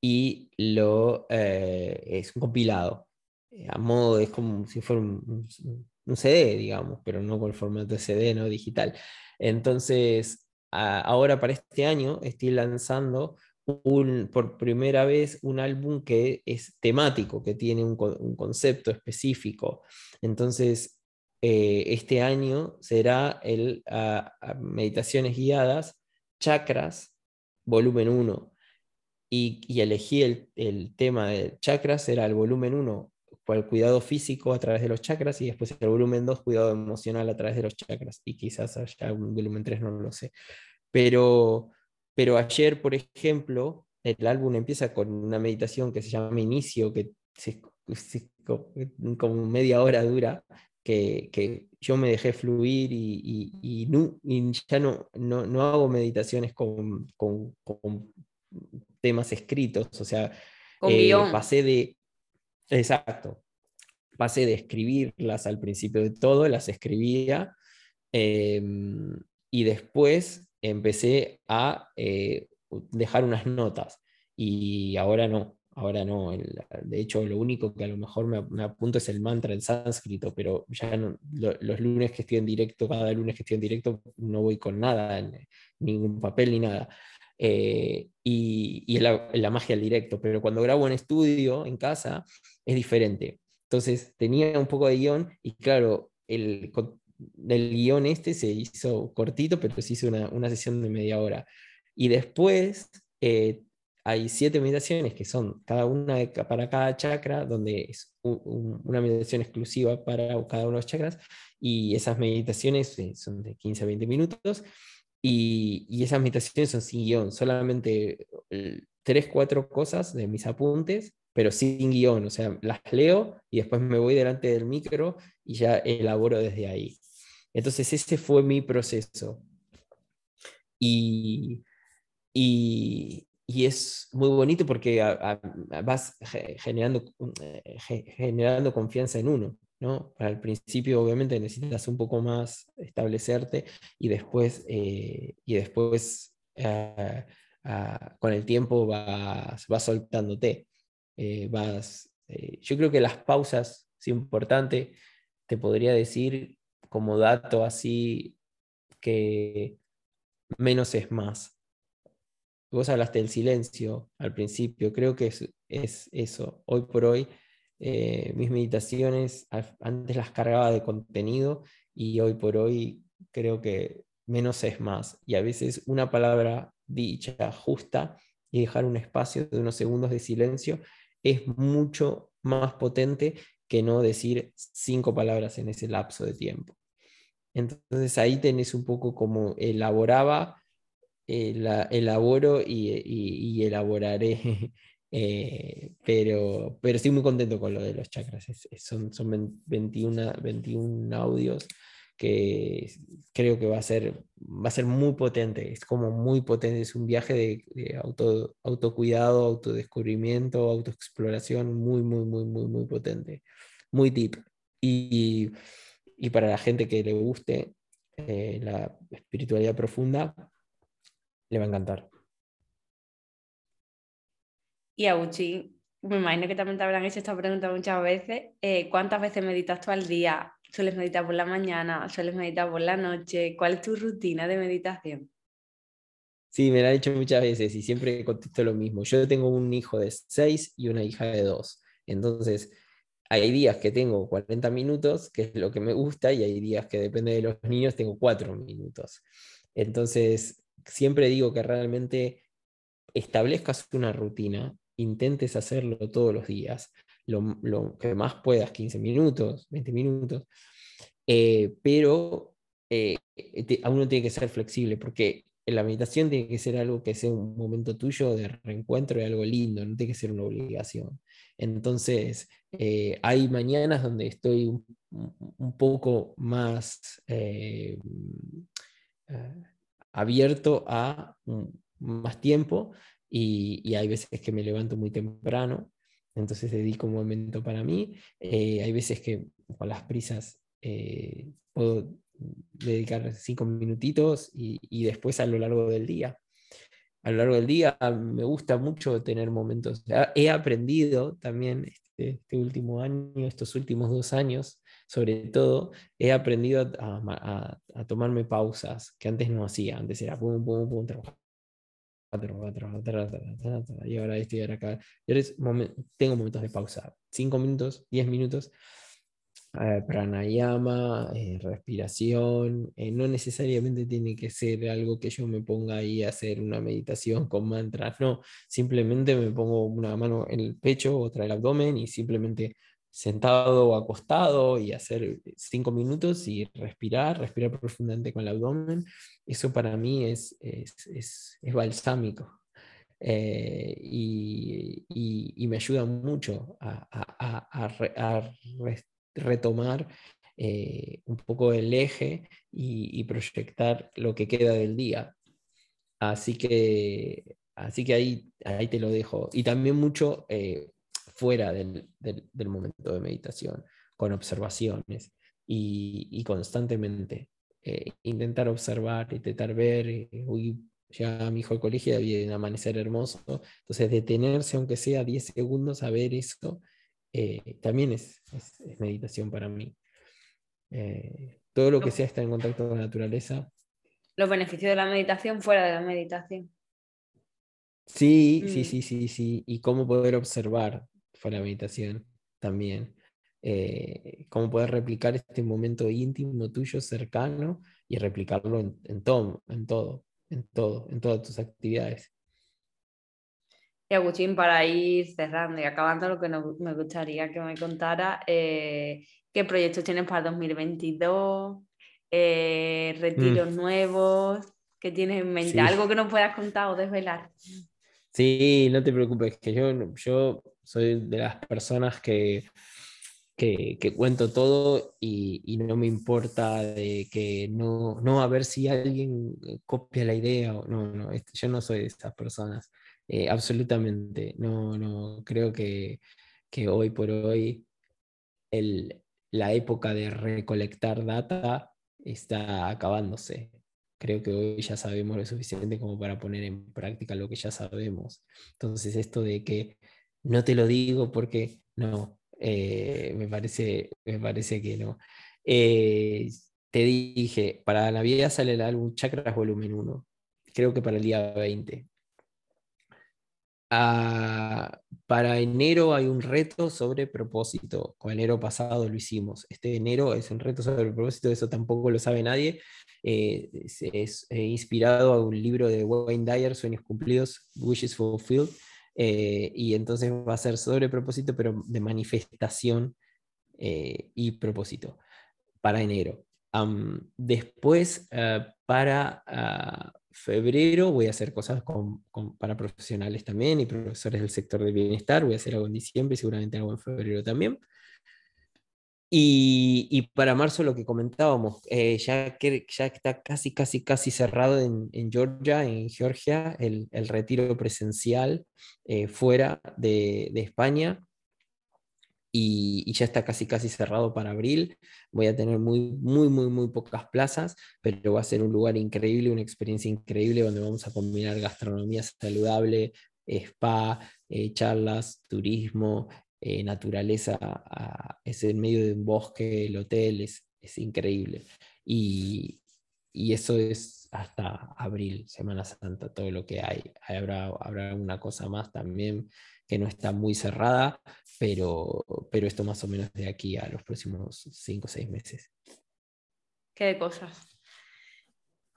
y lo, eh, es compilado. A modo, es como si fuera un, CD, digamos, pero no con el formato de CD, no digital. Entonces, ahora para este año estoy lanzando un, por primera vez un álbum que es temático, que tiene un, concepto específico. Entonces, eh, este año será el Meditaciones Guiadas, Chakras, volumen 1. Y, elegí el, el, tema de chakras, era el volumen 1 por el cuidado físico a través de los chakras y después el volumen 2, cuidado emocional a través de los chakras. Y quizás haya un volumen 3, no lo sé. Pero, pero ayer, por ejemplo, el álbum empieza con una meditación que se llama Inicio, que como media hora dura, que, que, yo me dejé fluir y, y, no, ya no, no, no, hago meditaciones con, con, con, temas escritos, o sea, eh, pasé de Exacto. Pasé de escribirlas al principio de todo, las escribía em, y después empecé a eh, dejar unas notas y ahora no, ahora no. de hecho, lo único que a lo mejor me, apunto es el mantra en sánscrito, pero ya no, los lunes que estoy en directo, cada lunes que estoy en directo, no voy con nada, ningún papel ni nada. Eh, y, y la, la, magia del directo, pero cuando grabo en estudio, en casa, es diferente. Entonces tenía un poco de guion y claro, el, el guion este se hizo cortito, pero se hizo una, una sesión de media hora. Y después eh, hay siete meditaciones que son cada una para cada chakra, donde es una meditación exclusiva para cada uno de los chakras, y esas meditaciones eh, son de 15 a 20 minutos, Y, esas meditaciones son sin guion, solamente eh, tres, cuatro cosas de mis apuntes, pero sin guion, o sea, las leo y después me voy delante del micro y ya elaboro desde ahí. Entonces ese fue mi proceso. Y, y, y es muy bonito porque vas generando, eh, generando confianza en uno. ¿No? Al principio obviamente necesitas un poco más establecerte y después, eh, y después eh, ah, con el tiempo vas, vas soltándote. vas, yo creo que las pausas es importante, te podría decir como dato así que menos es más. Vos hablaste del silencio al principio, creo que es, es eso. Hoy por hoy, eh, mis meditaciones antes las cargaba de contenido y hoy por hoy creo que menos es más. Y a veces una palabra dicha justa y dejar un espacio de unos segundos de silencio es mucho más potente que no decir cinco palabras en ese lapso de tiempo. Entonces ahí tenés un poco como elaboraba eh, elaboro y, elaboraré, eh, pero, pero estoy muy contento con lo de los chakras. son, son 21, 21 audios que creo que va a ser, va a ser muy potente, es como muy potente, es un viaje de, auto, autocuidado, autodescubrimiento, autoexploración muy, muy, muy, muy, muy potente, muy deep. Y, y para la gente que le guste eh, la espiritualidad profunda, le va a encantar. Y Auchi, me imagino que también te habrán hecho esta pregunta muchas veces. Eh, ¿Cuántas veces meditas tú al día? ¿Sueles meditar por la mañana? ¿Sueles meditar por la noche? ¿Cuál es tu rutina de meditación? Sí, me la han hecho muchas veces y siempre contesto lo mismo. Yo tengo un hijo de 6 y una hija de 2. Entonces, hay días que tengo 40 minutos, que es lo que me gusta, y hay días que depende de los niños, tengo 4 minutos. Entonces, siempre digo que realmente establezcas una rutina, intentes hacerlo todos los días, lo, que más puedas, 15 minutos, 20 minutos, eh, pero eh, a uno tiene que ser flexible porque la meditación tiene que ser algo que sea un momento tuyo de reencuentro y algo lindo, no tiene que ser una obligación. Entonces, eh, hay mañanas donde estoy un, poco más abierto a más tiempo y, hay veces que me levanto muy temprano, entonces dedico un momento para mí. Eh, hay veces que con las prisas eh, puedo dedicar cinco minutitos y, después a lo largo del día. A lo largo del día me gusta mucho tener momentos. He aprendido también este, este último año, estos últimos dos años, sobre todo, he aprendido a, tomarme pausas que antes no hacía. Antes era pum, pum, pum, y ahora estoy acá. tengo momentos de pausa, 5 minutos, 10 minutos, eh, pranayama, eh, respiración, eh, no necesariamente tiene que ser algo que yo me ponga ahí a hacer una meditación con mantras, no, simplemente me pongo una mano en el pecho, otra en el abdomen y simplemente sentado o acostado y hacer cinco minutos y respirar, respirar profundamente con el abdomen, eso para mí es, es, balsámico. Eh, y, me ayuda mucho a, retomar eh, un poco el eje y, proyectar lo que queda del día. Así que, así que ahí, ahí te lo dejo. Y también mucho eh, fuera del, momento de meditación, con observaciones y, constantemente eh, intentar observar, intentar ver, eh, ya mi hijo al colegio había un amanecer hermoso, entonces detenerse aunque sea 10 segundos a ver eso, eh, también es, meditación para mí. todo lo que sea estar en contacto con la naturaleza. Los beneficios de la meditación fuera de la meditación. Sí, sí, mm. sí, sí, sí. Y cómo poder observar fue la meditación también. Eh, cómo poder replicar este momento íntimo tuyo, cercano, y replicarlo en, todo, en todo, en todo, en todas tus actividades. Y Agustín, para ir cerrando y acabando, lo que me gustaría que me contara, eh, ¿qué proyectos tienes para 2022? Eh, ¿Retiros mm. nuevos? que tienes en mente, algo que no puedas contar o desvelar. Sí, no te preocupes, que yo, yo soy de las personas que, que, cuento todo y, no me importa de que no, no a ver si alguien copia la idea o no, no, yo no soy de esas personas, eh, absolutamente, no, no, creo que, que hoy por hoy el, la época de recolectar data está acabándose. Creo que hoy ya sabemos lo suficiente como para poner en práctica lo que ya sabemos. Entonces esto de que no te lo digo porque no, eh, me, parece, me parece que no. Eh, te dije, para Navidad sale el álbum Chakras Volumen 1, creo que para el día 20. Ah, para enero hay un reto sobre propósito. Con enero pasado lo hicimos. Este enero es un reto sobre propósito, eso tampoco lo sabe nadie. Eh, es, inspirado a un libro de Wayne Dyer, Sueños Cumplidos, Wishes Fulfilled. Eh, y entonces va a ser sobre propósito, pero de manifestación y propósito para enero. después, para ah, febrero voy a hacer cosas para profesionales también y profesores del sector del bienestar. Voy a hacer algo en diciembre y seguramente algo en febrero también. Y, para marzo lo que comentábamos, eh, ya, que, ya está casi, casi, casi cerrado en, Georgia, en Georgia, el, retiro presencial eh, fuera de, de España y, ya está casi casi cerrado para abril. Voy a tener muy, muy, muy, muy pocas plazas, pero va a ser un lugar increíble, una experiencia increíble donde vamos a combinar gastronomía saludable, spa, eh, charlas, turismo, eh, naturaleza. es en medio de un bosque, el hotel, es, es increíble. Y, y eso es hasta abril, Semana Santa, todo lo que hay. Habrá, habrá una cosa más también que no está muy cerrada, pero, pero esto más o menos de aquí a los próximos cinco o seis meses. Qué cosas.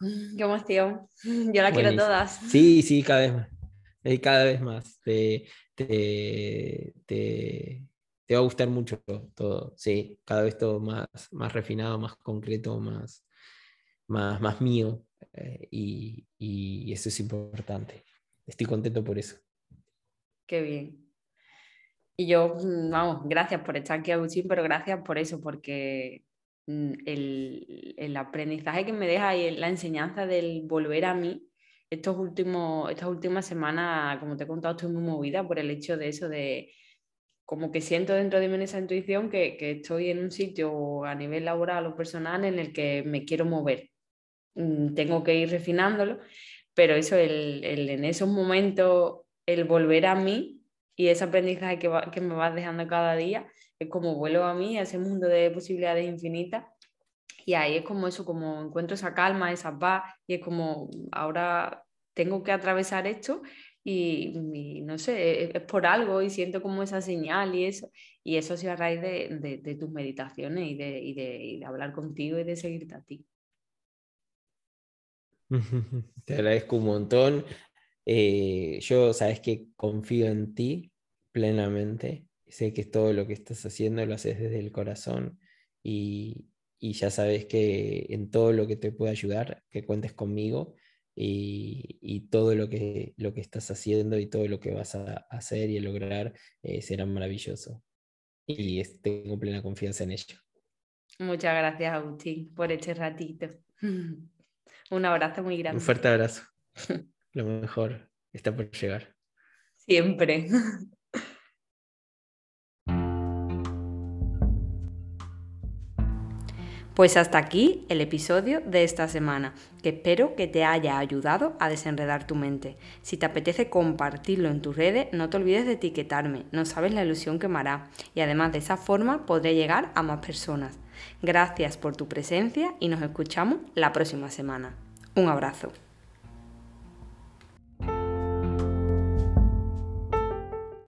Qué emoción. Yo la quiero todas. Sí, sí, cada vez más. Eh, cada vez más. Te, te, te, va a gustar mucho todo. Sí, cada vez todo más, más refinado, más concreto, más, más, más mío. Eh, y, y eso es importante. Estoy contento por eso. Qué bien. Y yo, mm, vamos, gracias por estar aquí, Agustín, pero gracias por eso, porque mm, el, aprendizaje que me deja y la enseñanza del volver a mí, estos últimos, estas últimas semanas, como te he contado, estoy muy movida por el hecho de eso, de como que siento dentro de mí esa intuición que, que estoy en un sitio a nivel laboral o personal en el que me quiero mover. Mm, tengo que ir refinándolo, pero eso, el, el en esos momentos el volver a mí y ese aprendizaje que, que me vas dejando cada día, es como vuelvo a mí, a ese mundo de posibilidades infinitas. Y ahí es como eso, como encuentro esa calma, esa paz, y es como ahora tengo que atravesar esto y, no sé, es, por algo y siento como esa señal y eso. Y eso ha sido a raíz de, de, tus meditaciones y de, y, y de, hablar contigo y de seguirte a ti. Te agradezco un montón. Eh, yo, sabes que confío en ti plenamente. Sé que todo lo que estás haciendo lo haces desde el corazón y, ya sabes que en todo lo que te pueda ayudar, que cuentes conmigo y, todo lo que, lo que estás haciendo y todo lo que vas a hacer y a lograr eh, será maravilloso. Y tengo plena confianza en ello. Muchas gracias, Agustín, por este ratito. Un abrazo muy grande. Un fuerte abrazo. Lo mejor está por llegar. Siempre. Pues hasta aquí el episodio de esta semana, que espero que te haya ayudado a desenredar tu mente. Si te apetece compartirlo en tus redes, no te olvides de etiquetarme, no sabes la ilusión que me hará y además de esa forma podré llegar a más personas. Gracias por tu presencia y nos escuchamos la próxima semana. Un abrazo.